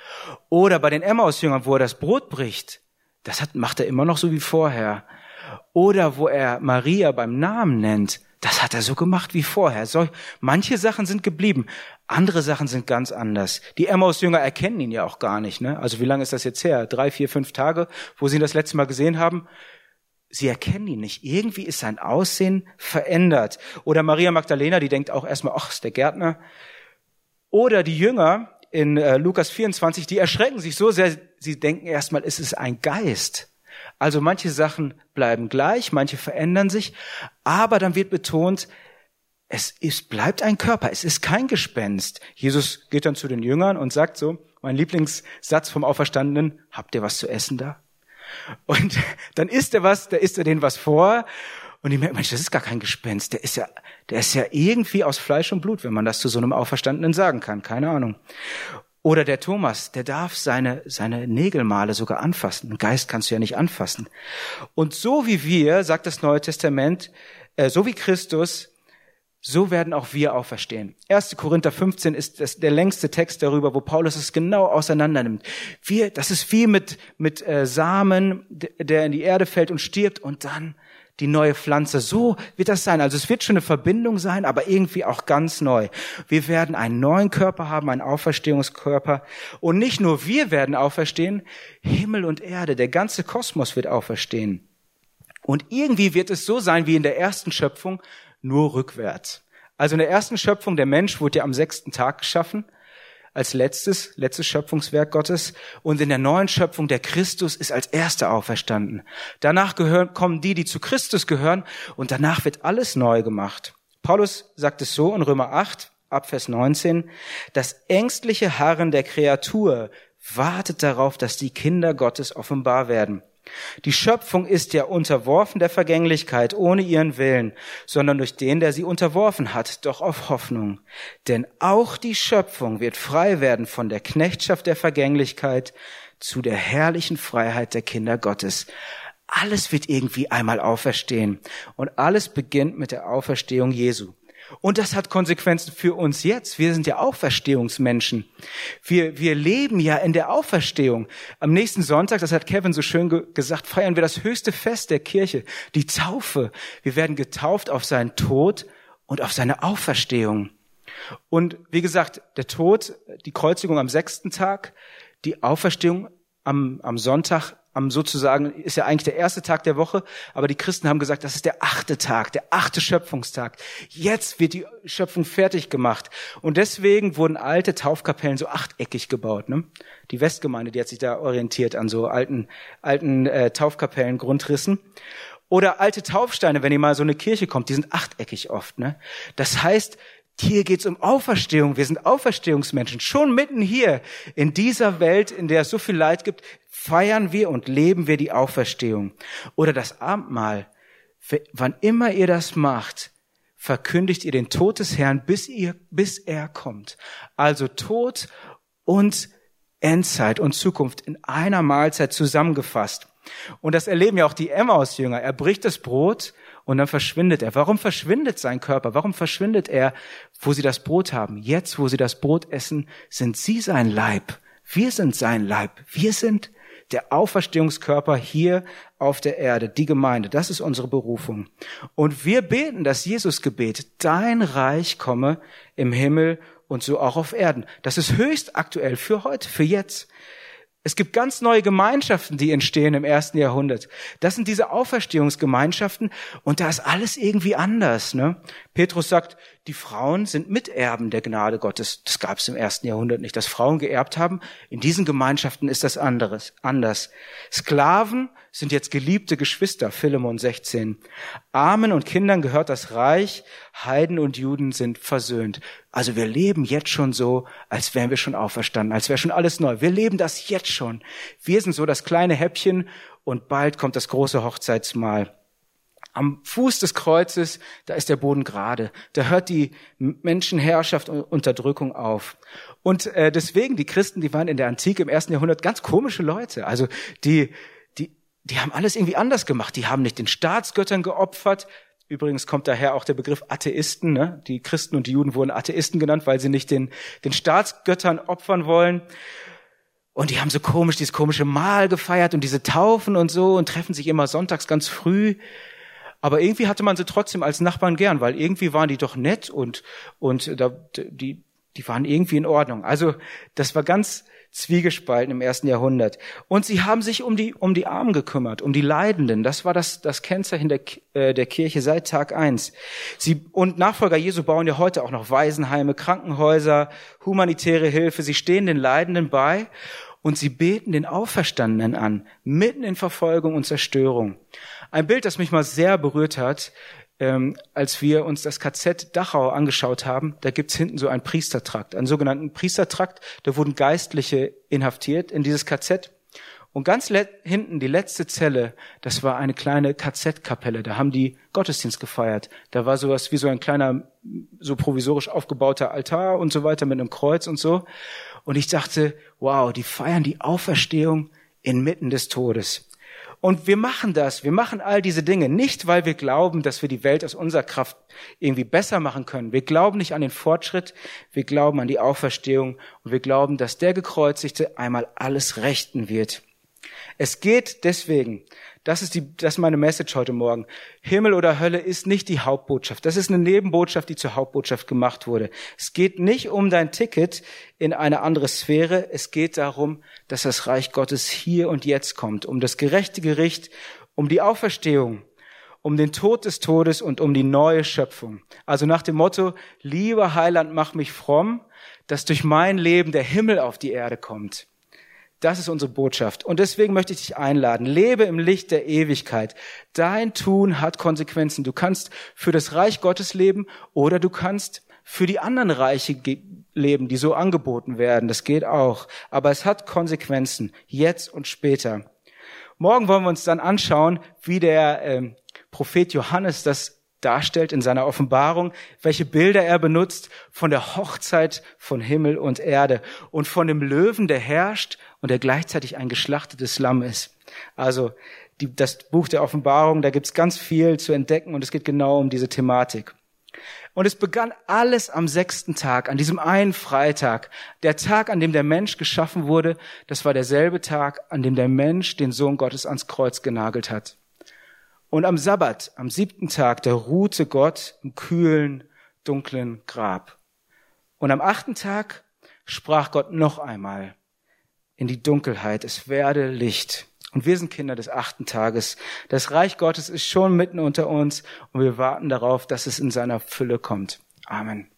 Oder bei den Emmaus-Jüngern, wo er das Brot bricht. Das hat, macht er immer noch so wie vorher. Oder wo er Maria beim Namen nennt. Das hat er so gemacht wie vorher. So, manche Sachen sind geblieben, andere Sachen sind ganz anders. Die Emmaus-Jünger erkennen ihn ja auch gar nicht. Ne? Also wie lange ist das jetzt her? Drei, vier, fünf Tage, wo sie ihn das letzte Mal gesehen haben? Sie erkennen ihn nicht. Irgendwie ist sein Aussehen verändert. Oder Maria Magdalena, die denkt auch erstmal, ach, ist der Gärtner. Oder die Jünger in äh, Lukas 24, die erschrecken sich so sehr, sie denken erstmal, es ist ein Geist. Also manche Sachen bleiben gleich, manche verändern sich, aber dann wird betont, es ist, bleibt ein Körper, es ist kein Gespenst. Jesus geht dann zu den Jüngern und sagt so, mein Lieblingssatz vom Auferstandenen, habt ihr was zu essen da? Und dann isst er was, da isst er denen was vor. Und ich merke, Mensch, das ist gar kein Gespenst. Der ist ja, der ist ja irgendwie aus Fleisch und Blut, wenn man das zu so einem Auferstandenen sagen kann. Keine Ahnung. Oder der Thomas, der darf seine, seine Nägelmale sogar anfassen. Ein Geist kannst du ja nicht anfassen. Und so wie wir, sagt das Neue Testament, äh, so wie Christus so werden auch wir auferstehen. 1. Korinther 15 ist das, der längste Text darüber, wo Paulus es genau auseinander nimmt. Wir, das ist wie mit, mit äh, Samen, der in die Erde fällt und stirbt und dann die neue Pflanze. So wird das sein. Also es wird schon eine Verbindung sein, aber irgendwie auch ganz neu. Wir werden einen neuen Körper haben, einen Auferstehungskörper. Und nicht nur wir werden auferstehen, Himmel und Erde, der ganze Kosmos wird auferstehen. Und irgendwie wird es so sein wie in der ersten Schöpfung, nur rückwärts. Also in der ersten Schöpfung, der Mensch wurde ja am sechsten Tag geschaffen, als letztes, letztes Schöpfungswerk Gottes. Und in der neuen Schöpfung, der Christus ist als Erster auferstanden. Danach gehören, kommen die, die zu Christus gehören, und danach wird alles neu gemacht. Paulus sagt es so in Römer 8, ab Vers 19, das ängstliche Harren der Kreatur wartet darauf, dass die Kinder Gottes offenbar werden. Die Schöpfung ist ja unterworfen der Vergänglichkeit ohne ihren Willen, sondern durch den, der sie unterworfen hat, doch auf Hoffnung. Denn auch die Schöpfung wird frei werden von der Knechtschaft der Vergänglichkeit zu der herrlichen Freiheit der Kinder Gottes. Alles wird irgendwie einmal auferstehen. Und alles beginnt mit der Auferstehung Jesu. Und das hat Konsequenzen für uns jetzt. Wir sind ja Auferstehungsmenschen. Wir, wir leben ja in der Auferstehung. Am nächsten Sonntag, das hat Kevin so schön ge gesagt, feiern wir das höchste Fest der Kirche, die Taufe. Wir werden getauft auf seinen Tod und auf seine Auferstehung. Und wie gesagt, der Tod, die Kreuzigung am sechsten Tag, die Auferstehung am, am Sonntag am sozusagen, ist ja eigentlich der erste Tag der Woche, aber die Christen haben gesagt, das ist der achte Tag, der achte Schöpfungstag. Jetzt wird die Schöpfung fertig gemacht. Und deswegen wurden alte Taufkapellen so achteckig gebaut. Ne? Die Westgemeinde, die hat sich da orientiert an so alten, alten äh, Taufkapellen, Grundrissen. Oder alte Taufsteine, wenn ihr mal so eine Kirche kommt, die sind achteckig oft. Ne? Das heißt, hier geht's um Auferstehung. Wir sind Auferstehungsmenschen. Schon mitten hier in dieser Welt, in der es so viel Leid gibt, feiern wir und leben wir die Auferstehung. Oder das Abendmahl. Wann immer ihr das macht, verkündigt ihr den Tod des Herrn, bis, ihr, bis er kommt. Also Tod und Endzeit und Zukunft in einer Mahlzeit zusammengefasst. Und das erleben ja auch die Emmaus-Jünger. Er bricht das Brot und dann verschwindet er. Warum verschwindet sein Körper? Warum verschwindet er, wo sie das Brot haben? Jetzt, wo sie das Brot essen, sind sie sein Leib. Wir sind sein Leib. Wir sind der Auferstehungskörper hier auf der Erde, die Gemeinde. Das ist unsere Berufung. Und wir beten das Jesusgebet. Dein Reich komme im Himmel und so auch auf Erden. Das ist höchst aktuell für heute, für jetzt. Es gibt ganz neue Gemeinschaften, die entstehen im ersten Jahrhundert. Das sind diese Auferstehungsgemeinschaften und da ist alles irgendwie anders. Ne? Petrus sagt, die Frauen sind Miterben der Gnade Gottes. Das gab es im ersten Jahrhundert nicht, dass Frauen geerbt haben. In diesen Gemeinschaften ist das anderes, anders. Sklaven sind jetzt geliebte Geschwister, Philemon 16. Armen und Kindern gehört das Reich, Heiden und Juden sind versöhnt. Also wir leben jetzt schon so, als wären wir schon auferstanden, als wäre schon alles neu. Wir leben das jetzt schon. Wir sind so das kleine Häppchen und bald kommt das große Hochzeitsmahl. Am Fuß des Kreuzes, da ist der Boden gerade. Da hört die Menschenherrschaft und Unterdrückung auf. Und äh, deswegen, die Christen, die waren in der Antike im ersten Jahrhundert ganz komische Leute. Also die, die haben alles irgendwie anders gemacht. Die haben nicht den Staatsgöttern geopfert. Übrigens kommt daher auch der Begriff Atheisten. Ne? Die Christen und die Juden wurden Atheisten genannt, weil sie nicht den, den Staatsgöttern opfern wollen. Und die haben so komisch dieses komische Mahl gefeiert und diese Taufen und so und treffen sich immer sonntags ganz früh. Aber irgendwie hatte man sie trotzdem als Nachbarn gern, weil irgendwie waren die doch nett und, und da, die, die waren irgendwie in Ordnung. Also das war ganz zwiegespalten im ersten Jahrhundert. Und sie haben sich um die, um die Armen gekümmert, um die Leidenden. Das war das, das Kennzeichen der, äh, der Kirche seit Tag eins. Sie, und Nachfolger Jesu bauen ja heute auch noch Waisenheime, Krankenhäuser, humanitäre Hilfe. Sie stehen den Leidenden bei und sie beten den Auferstandenen an, mitten in Verfolgung und Zerstörung. Ein Bild, das mich mal sehr berührt hat, ähm, als wir uns das KZ Dachau angeschaut haben, da gibt's hinten so einen Priestertrakt, einen sogenannten Priestertrakt. Da wurden Geistliche inhaftiert in dieses KZ. Und ganz hinten, die letzte Zelle, das war eine kleine KZ-Kapelle. Da haben die Gottesdienst gefeiert. Da war sowas wie so ein kleiner, so provisorisch aufgebauter Altar und so weiter mit einem Kreuz und so. Und ich dachte, wow, die feiern die Auferstehung inmitten des Todes. Und wir machen das, wir machen all diese Dinge nicht, weil wir glauben, dass wir die Welt aus unserer Kraft irgendwie besser machen können. Wir glauben nicht an den Fortschritt, wir glauben an die Auferstehung und wir glauben, dass der Gekreuzigte einmal alles rechten wird. Es geht deswegen das ist, die, das ist meine Message heute Morgen. Himmel oder Hölle ist nicht die Hauptbotschaft. Das ist eine Nebenbotschaft, die zur Hauptbotschaft gemacht wurde. Es geht nicht um dein Ticket in eine andere Sphäre. Es geht darum, dass das Reich Gottes hier und jetzt kommt. Um das gerechte Gericht, um die Auferstehung, um den Tod des Todes und um die neue Schöpfung. Also nach dem Motto, lieber Heiland, mach mich fromm, dass durch mein Leben der Himmel auf die Erde kommt. Das ist unsere Botschaft. Und deswegen möchte ich dich einladen. Lebe im Licht der Ewigkeit. Dein Tun hat Konsequenzen. Du kannst für das Reich Gottes leben oder du kannst für die anderen Reiche leben, die so angeboten werden. Das geht auch. Aber es hat Konsequenzen. Jetzt und später. Morgen wollen wir uns dann anschauen, wie der äh, Prophet Johannes das darstellt in seiner Offenbarung, welche Bilder er benutzt von der Hochzeit von Himmel und Erde und von dem Löwen, der herrscht und der gleichzeitig ein geschlachtetes Lamm ist. Also die, das Buch der Offenbarung, da gibt's ganz viel zu entdecken und es geht genau um diese Thematik. Und es begann alles am sechsten Tag, an diesem einen Freitag. Der Tag, an dem der Mensch geschaffen wurde, das war derselbe Tag, an dem der Mensch den Sohn Gottes ans Kreuz genagelt hat. Und am Sabbat, am siebten Tag, da ruhte Gott im kühlen, dunklen Grab. Und am achten Tag sprach Gott noch einmal in die Dunkelheit, es werde Licht. Und wir sind Kinder des achten Tages. Das Reich Gottes ist schon mitten unter uns und wir warten darauf, dass es in seiner Fülle kommt. Amen.